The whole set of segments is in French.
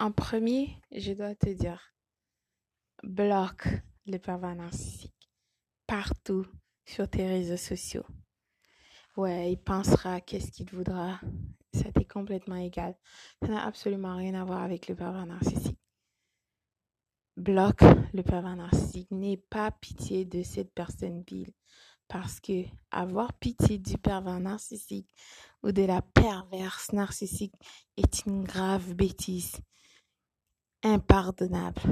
En premier, je dois te dire, bloque le pervers narcissique partout sur tes réseaux sociaux. Ouais, il pensera qu'est-ce qu'il voudra. Ça t'est complètement égal. Ça n'a absolument rien à voir avec le pervers narcissique. Bloque le pervers narcissique. N'aie pas pitié de cette personne vile. Parce que avoir pitié du pervers narcissique ou de la perverse narcissique est une grave bêtise. Impardonnable.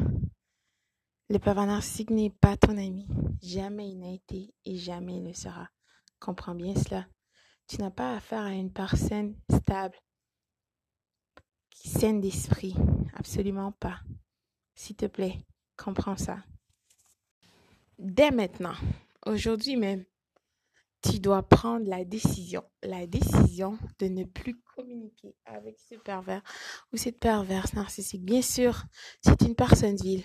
Le pervers narcissique n'est pas ton ami. Jamais il n'a été et jamais il ne sera. Comprends bien cela. Tu n'as pas affaire à une personne stable, qui saine d'esprit. Absolument pas. S'il te plaît, comprends ça. Dès maintenant, aujourd'hui même, tu dois prendre la décision, la décision de ne plus communiquer avec ce pervers ou cette perverse narcissique. Bien sûr, c'est une personne vile.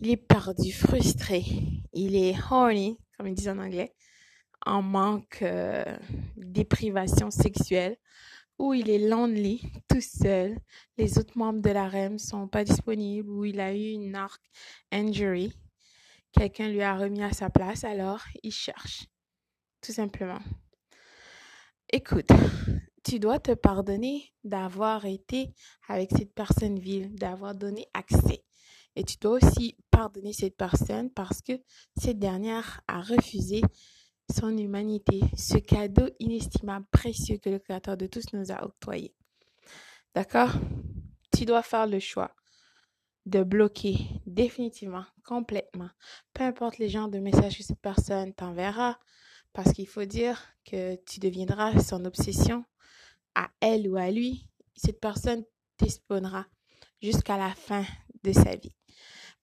Il est perdu, frustré. Il est horny, comme ils disent en anglais, en manque euh, déprivation sexuelle, ou il est lonely, tout seul. Les autres membres de la REM sont pas disponibles, ou il a eu une arc injury. Quelqu'un lui a remis à sa place, alors il cherche tout simplement. Écoute, tu dois te pardonner d'avoir été avec cette personne vile, d'avoir donné accès. Et tu dois aussi pardonner cette personne parce que cette dernière a refusé son humanité, ce cadeau inestimable, précieux que le Créateur de tous nous a octroyé. D'accord? Tu dois faire le choix de bloquer définitivement, complètement, peu importe les genres de messages que cette personne t'enverra, parce qu'il faut dire que tu deviendras son obsession à elle ou à lui. Cette personne t'espionnera jusqu'à la fin de sa vie.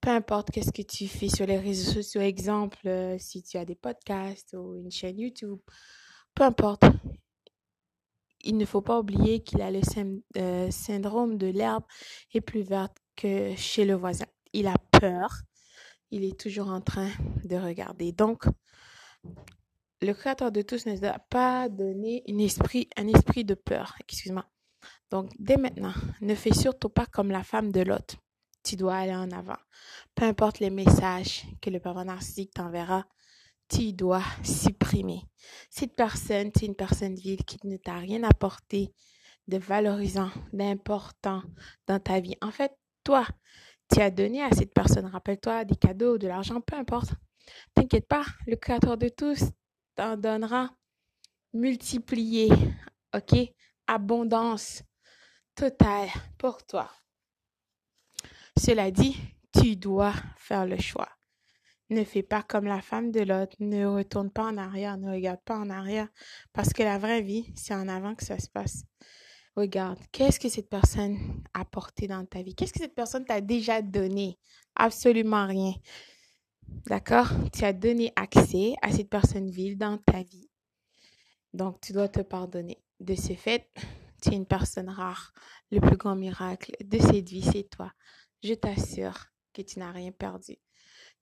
Peu importe qu'est-ce que tu fais sur les réseaux sociaux, exemple, euh, si tu as des podcasts ou une chaîne YouTube, peu importe. Il ne faut pas oublier qu'il a le euh, syndrome de l'herbe est plus verte que chez le voisin. Il a peur. Il est toujours en train de regarder. Donc, le Créateur de tous ne nous a pas donné un esprit, un esprit de peur. Excuse-moi. Donc, dès maintenant, ne fais surtout pas comme la femme de Lot. Tu dois aller en avant. Peu importe les messages que le pervers narcissique t'enverra, tu dois supprimer. Cette personne, c'est une personne vile qui ne t'a rien apporté de valorisant, d'important dans ta vie. En fait, toi, tu as donné à cette personne, rappelle-toi, des cadeaux, de l'argent, peu importe. T'inquiète pas, le créateur de tous t'en donnera multiplié, ok? Abondance totale pour toi. Cela dit, tu dois faire le choix. Ne fais pas comme la femme de l'autre, ne retourne pas en arrière, ne regarde pas en arrière, parce que la vraie vie, c'est en avant que ça se passe. Regarde, qu'est-ce que cette personne a apporté dans ta vie? Qu'est-ce que cette personne t'a déjà donné? Absolument rien. D'accord? Tu as donné accès à cette personne vile dans ta vie. Donc, tu dois te pardonner. De ce fait, tu es une personne rare. Le plus grand miracle de cette vie, c'est toi. Je t'assure que tu n'as rien perdu.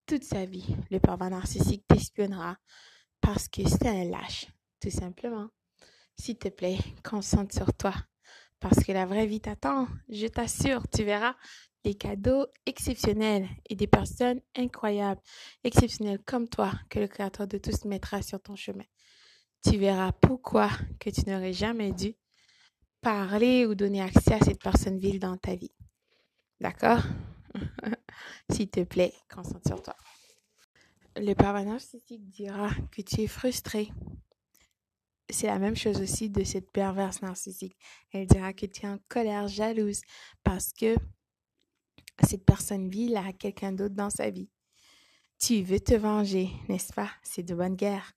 Toute sa vie, le pervers narcissique t'espionnera parce que c'est un lâche, tout simplement. S'il te plaît, concentre sur toi. Parce que la vraie vie t'attend. Je t'assure, tu verras, des cadeaux exceptionnels et des personnes incroyables, exceptionnelles comme toi, que le Créateur de tous mettra sur ton chemin. Tu verras pourquoi que tu n'aurais jamais dû parler ou donner accès à cette personne vile dans ta vie. D'accord? S'il te plaît, concentre sur toi. Le pervers narcissique dira que tu es frustré. C'est la même chose aussi de cette perverse narcissique. Elle dira que tu es en colère, jalouse, parce que cette personne vit là quelqu'un d'autre dans sa vie. Tu veux te venger, n'est-ce pas? C'est de bonne guerre.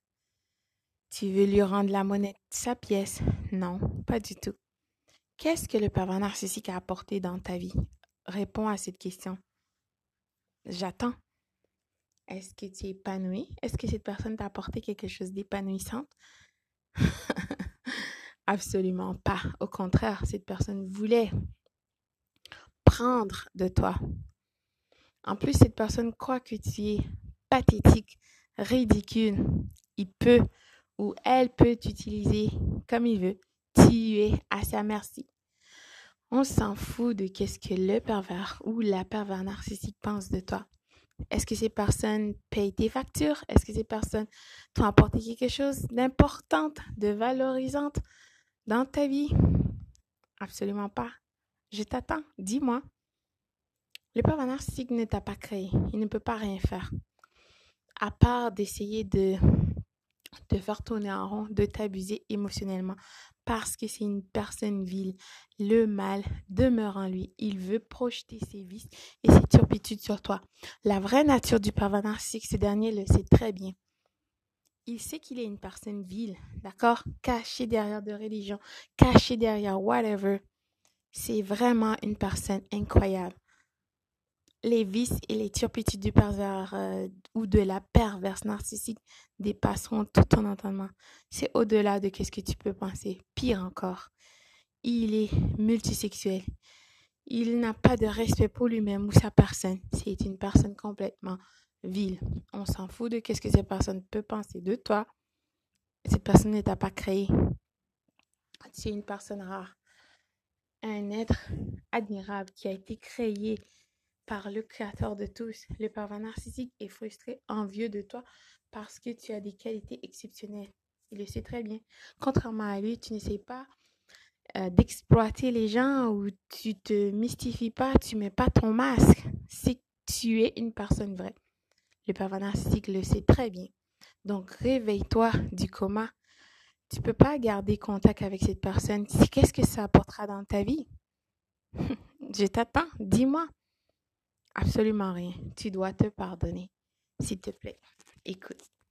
Tu veux lui rendre la monnaie de sa pièce? Non, pas du tout. Qu'est-ce que le pervers narcissique a apporté dans ta vie? Réponds à cette question. J'attends. Est-ce que tu es épanoui? Est-ce que cette personne t'a apporté quelque chose d'épanouissant? Absolument pas. Au contraire, cette personne voulait prendre de toi. En plus, cette personne croit que tu es pathétique, ridicule. Il peut ou elle peut t'utiliser comme il veut. Tu es à sa merci. On s'en fout de qu'est-ce que le pervers ou la pervers narcissique pense de toi. Est-ce que ces personnes payent tes factures? Est-ce que ces personnes t'ont apporté quelque chose d'important, de valorisant dans ta vie? Absolument pas. Je t'attends. Dis-moi. Le pervers narcissique ne t'a pas créé. Il ne peut pas rien faire. À part d'essayer de de faire tourner en rond, de t'abuser émotionnellement parce que c'est une personne vile. Le mal demeure en lui. Il veut projeter ses vices et ses turpitudes sur toi. La vraie nature du pervers narcissique, ce dernier le sait très bien. Il sait qu'il est une personne vile, d'accord? Caché derrière de religion, caché derrière whatever. C'est vraiment une personne incroyable les vices et les turpitudes du pervers euh, ou de la perverse narcissique dépasseront tout ton entendement. C'est au-delà de ce que tu peux penser. Pire encore, il est multisexuel. Il n'a pas de respect pour lui-même ou sa personne. C'est une personne complètement vile. On s'en fout de ce que cette personne peut penser de toi. Cette personne ne t'a pas créé. C'est une personne rare. Un être admirable qui a été créé par le créateur de tous. Le pervers narcissique est frustré, envieux de toi parce que tu as des qualités exceptionnelles. Il le sait très bien. Contrairement à lui, tu n'essayes pas euh, d'exploiter les gens ou tu te mystifies pas, tu mets pas ton masque. C'est tu es une personne vraie. Le pervers narcissique le sait très bien. Donc réveille-toi du coma. Tu peux pas garder contact avec cette personne. Qu'est-ce que ça apportera dans ta vie? Je t'attends. Dis-moi. Absolument rien. Tu dois te pardonner. S'il te plaît. Écoute.